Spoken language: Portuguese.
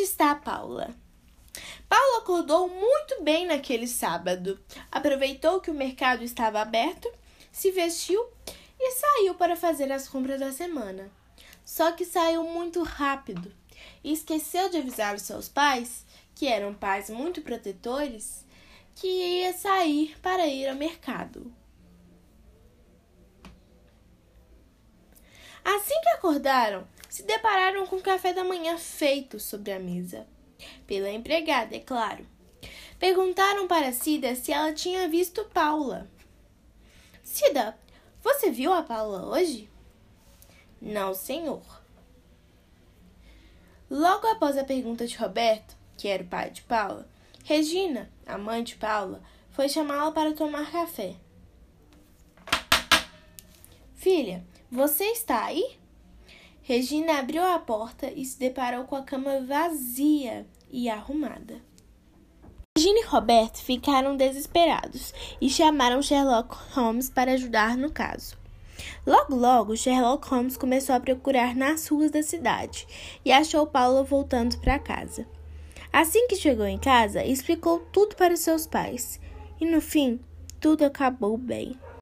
Onde está a Paula? Paula acordou muito bem naquele sábado. Aproveitou que o mercado estava aberto, se vestiu e saiu para fazer as compras da semana. Só que saiu muito rápido e esqueceu de avisar os seus pais, que eram pais muito protetores, que ia sair para ir ao mercado. Assim que acordaram, se depararam com o café da manhã feito sobre a mesa. Pela empregada, é claro. Perguntaram para Cida se ela tinha visto Paula. Cida, você viu a Paula hoje? Não, senhor. Logo após a pergunta de Roberto, que era o pai de Paula, Regina, a mãe de Paula, foi chamá-la para tomar café. Filha, você está aí? Regina abriu a porta e se deparou com a cama vazia e arrumada. Regina e Roberto ficaram desesperados e chamaram Sherlock Holmes para ajudar no caso. Logo, logo, Sherlock Holmes começou a procurar nas ruas da cidade e achou Paula voltando para casa. Assim que chegou em casa, explicou tudo para seus pais e no fim, tudo acabou bem.